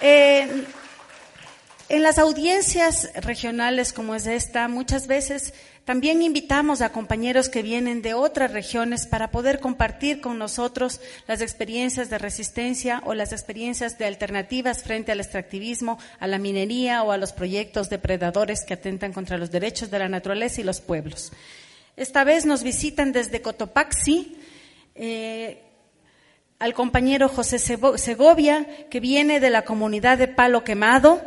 Eh, en las audiencias regionales como es esta, muchas veces también invitamos a compañeros que vienen de otras regiones para poder compartir con nosotros las experiencias de resistencia o las experiencias de alternativas frente al extractivismo, a la minería o a los proyectos depredadores que atentan contra los derechos de la naturaleza y los pueblos. Esta vez nos visitan desde Cotopaxi. Eh, al compañero José Segovia, que viene de la comunidad de Palo Quemado,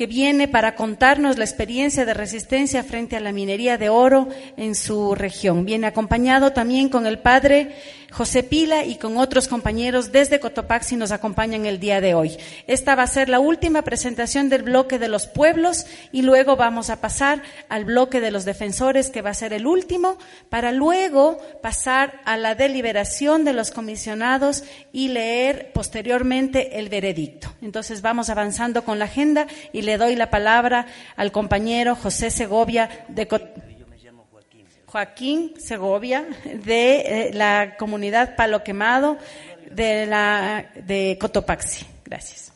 que viene para contarnos la experiencia de resistencia frente a la minería de oro en su región. Viene acompañado también con el padre José Pila y con otros compañeros desde Cotopaxi nos acompañan el día de hoy. Esta va a ser la última presentación del bloque de los pueblos y luego vamos a pasar al bloque de los defensores, que va a ser el último, para luego pasar a la deliberación de los comisionados y leer posteriormente el veredicto. Entonces vamos avanzando con la agenda y le doy la palabra al compañero José Segovia de Cotopaxi. Joaquín Segovia, de eh, la comunidad Palo Quemado de, la, de Cotopaxi. Gracias.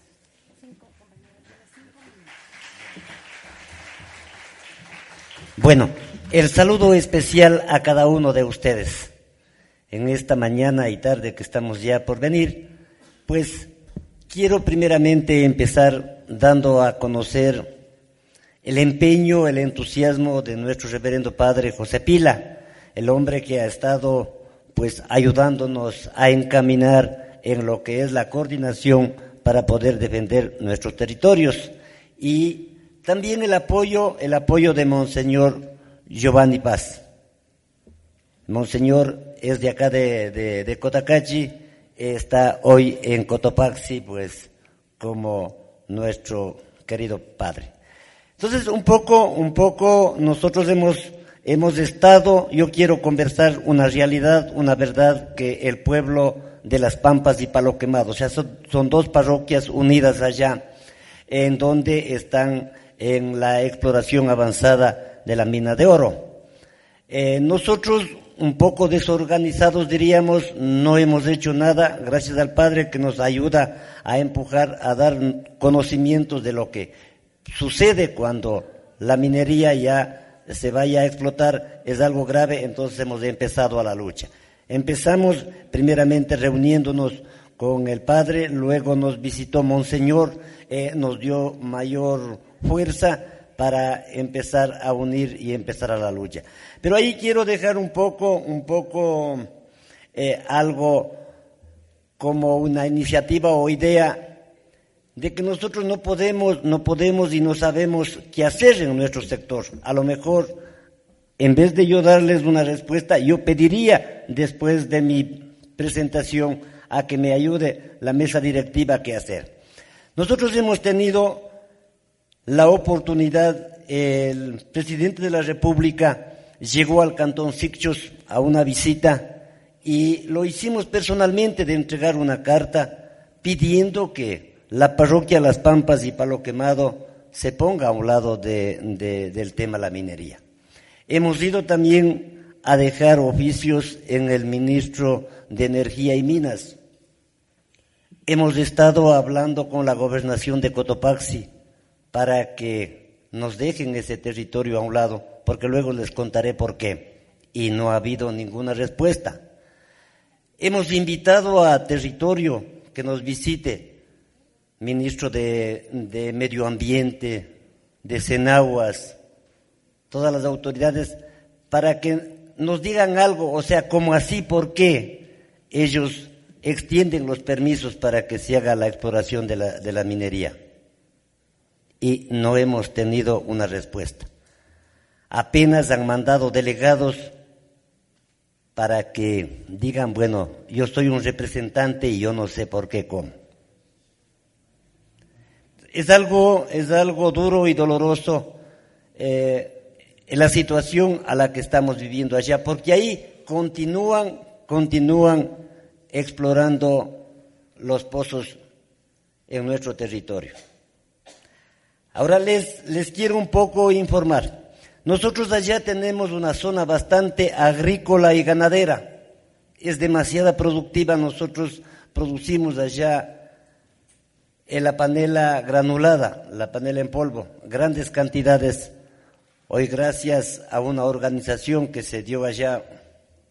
Bueno, el saludo especial a cada uno de ustedes en esta mañana y tarde que estamos ya por venir, pues quiero primeramente empezar dando a conocer el empeño, el entusiasmo de nuestro reverendo padre José Pila, el hombre que ha estado pues ayudándonos a encaminar en lo que es la coordinación para poder defender nuestros territorios y también el apoyo, el apoyo de Monseñor Giovanni Paz. Monseñor es de acá de, de, de Cotacachi, está hoy en Cotopaxi, pues como nuestro querido padre. Entonces, un poco, un poco nosotros hemos, hemos estado, yo quiero conversar una realidad, una verdad que el pueblo de Las Pampas y Palo Quemado, o sea, son, dos parroquias unidas allá, en donde están en la exploración avanzada de la mina de oro. Eh, nosotros, un poco desorganizados diríamos, no hemos hecho nada, gracias al Padre que nos ayuda a empujar, a dar conocimientos de lo que sucede cuando la minería ya se vaya a explotar, es algo grave, entonces hemos empezado a la lucha. Empezamos primeramente reuniéndonos con el padre, luego nos visitó Monseñor, eh, nos dio mayor fuerza para empezar a unir y empezar a la lucha. Pero ahí quiero dejar un poco, un poco eh, algo como una iniciativa o idea de que nosotros no podemos, no podemos y no sabemos qué hacer en nuestro sector. A lo mejor, en vez de yo darles una respuesta, yo pediría después de mi presentación a que me ayude la mesa directiva qué hacer. Nosotros hemos tenido la oportunidad, el presidente de la República llegó al Cantón Sicchos a una visita y lo hicimos personalmente de entregar una carta pidiendo que la parroquia Las Pampas y Palo Quemado se ponga a un lado del tema la minería. Hemos ido también a dejar oficios en el ministro de Energía y Minas. Hemos estado hablando con la gobernación de Cotopaxi para que nos dejen ese territorio a un lado, porque luego les contaré por qué. Y no ha habido ninguna respuesta. Hemos invitado a territorio que nos visite ministro de, Medio Ambiente, de Senaguas, todas las autoridades, para que nos digan algo, o sea, como así, ¿por qué ellos extienden los permisos para que se haga la exploración de la, de la minería? Y no hemos tenido una respuesta. Apenas han mandado delegados para que digan, bueno, yo soy un representante y yo no sé por qué cómo es algo, es algo duro y doloroso eh, en la situación a la que estamos viviendo allá, porque ahí continúan, continúan explorando los pozos en nuestro territorio. Ahora les, les quiero un poco informar. Nosotros allá tenemos una zona bastante agrícola y ganadera. Es demasiada productiva. Nosotros producimos allá en la panela granulada, la panela en polvo, grandes cantidades. Hoy gracias a una organización que se dio allá,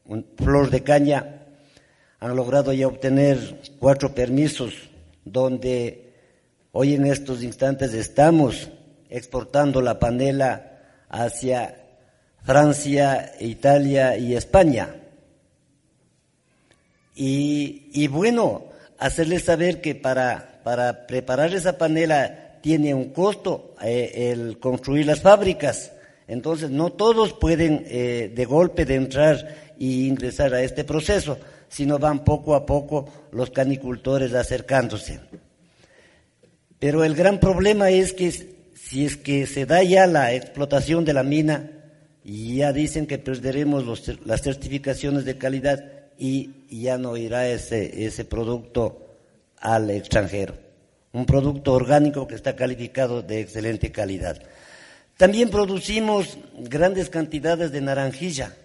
un Flor de Caña, han logrado ya obtener cuatro permisos donde hoy en estos instantes estamos exportando la panela hacia Francia, Italia y España. Y, y bueno, hacerles saber que para para preparar esa panela tiene un costo eh, el construir las fábricas. Entonces, no todos pueden eh, de golpe de entrar e ingresar a este proceso, sino van poco a poco los canicultores acercándose. Pero el gran problema es que si es que se da ya la explotación de la mina, ya dicen que perderemos las certificaciones de calidad y ya no irá ese, ese producto al extranjero. Un producto orgánico que está calificado de excelente calidad. También producimos grandes cantidades de naranjilla,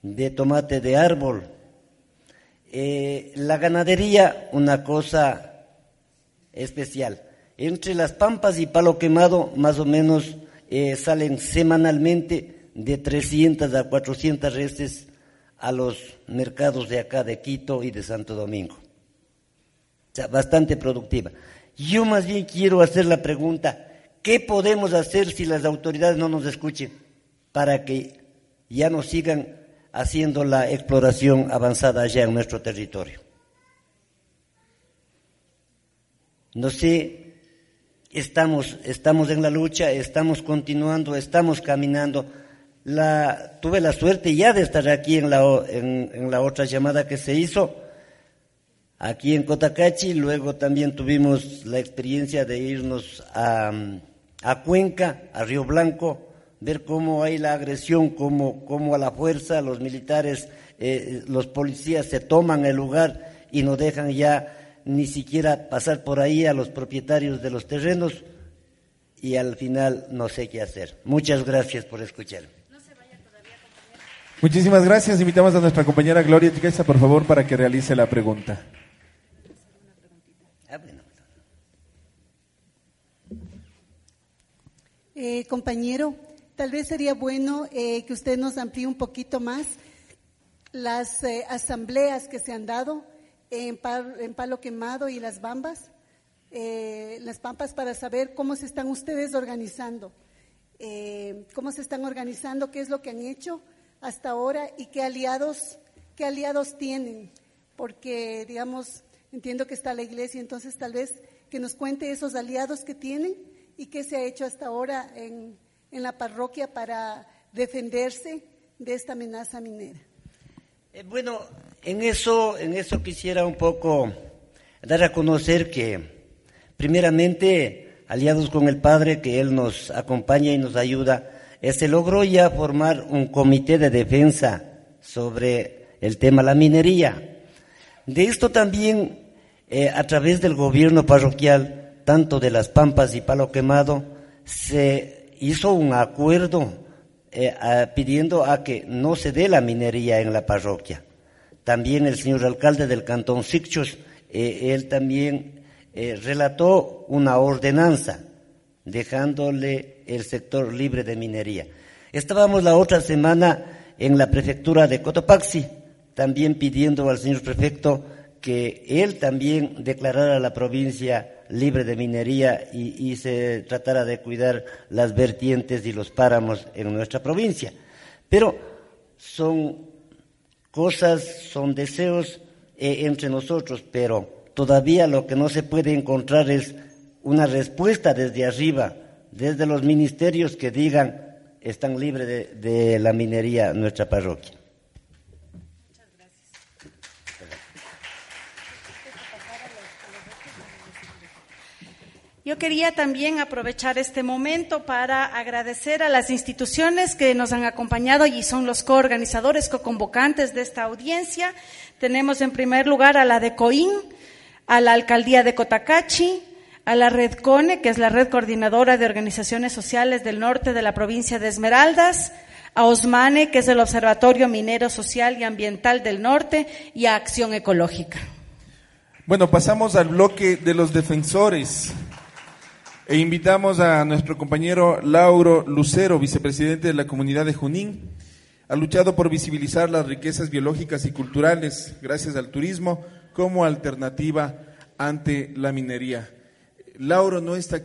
de tomate de árbol. Eh, la ganadería, una cosa especial. Entre las pampas y palo quemado, más o menos eh, salen semanalmente de 300 a 400 reses a los mercados de acá de Quito y de Santo Domingo sea, bastante productiva. Yo más bien quiero hacer la pregunta, ¿qué podemos hacer si las autoridades no nos escuchen para que ya no sigan haciendo la exploración avanzada allá en nuestro territorio? No sé, estamos, estamos en la lucha, estamos continuando, estamos caminando. La, tuve la suerte ya de estar aquí en la, en la otra llamada que se hizo aquí en Cotacachi, luego también tuvimos la experiencia de irnos a, Cuenca, a Río Blanco, ver cómo hay la agresión, cómo, cómo a la fuerza los militares, eh, los policías se toman el lugar y no dejan ya ni siquiera pasar por ahí a los propietarios de los terrenos y al final no sé qué hacer. Muchas gracias por escuchar. Muchísimas gracias. Invitamos a nuestra compañera Gloria Chiquesa, por favor, para que realice la pregunta. Eh, compañero, tal vez sería bueno eh, que usted nos amplíe un poquito más las eh, asambleas que se han dado en, Palo Quemado y Las Bambas, las Pampas, para saber cómo se están ustedes organizando, cómo se están organizando, qué es lo que han hecho hasta ahora y qué aliados, qué aliados tienen, porque, digamos, entiendo que está la iglesia, entonces tal vez que nos cuente esos aliados que tienen y qué se ha hecho hasta ahora en, la parroquia para defenderse de esta amenaza minera. Eh, bueno, en eso, en eso quisiera un poco dar a conocer que, primeramente, aliados con el Padre, que Él nos acompaña y nos ayuda, se logró ya formar un comité de defensa sobre el tema la minería. De esto también, eh, a través del gobierno parroquial, tanto de las Pampas y Palo Quemado, se hizo un acuerdo eh, pidiendo a que no se dé la minería en la parroquia. También el señor alcalde del cantón Sicchos, eh, él también eh, relató una ordenanza dejándole el sector libre de minería. Estábamos la otra semana en la prefectura de Cotopaxi, también pidiendo al señor prefecto que él también declarara la provincia libre de minería y, se tratara de cuidar las vertientes y los páramos en nuestra provincia. Pero son cosas, son deseos eh, entre nosotros, pero todavía lo que no se puede encontrar es una respuesta desde arriba, desde los ministerios que digan están libres de, de la minería nuestra parroquia. Yo quería también aprovechar este momento para agradecer a las instituciones que nos han acompañado y son los coorganizadores, co-convocantes de esta audiencia. Tenemos en primer lugar a la de COIN, a la Alcaldía de Cotacachi, a la Red CONE, que es la Red Coordinadora de Organizaciones Sociales del Norte de la provincia de Esmeraldas, a OSMANE, que es el Observatorio Minero Social y Ambiental del Norte, y a Acción Ecológica. Bueno, pasamos al bloque de los defensores. E invitamos a nuestro compañero Lauro Lucero, vicepresidente de la comunidad de Junín. Ha luchado por visibilizar las riquezas biológicas y culturales gracias al turismo como alternativa ante la minería. Lauro no está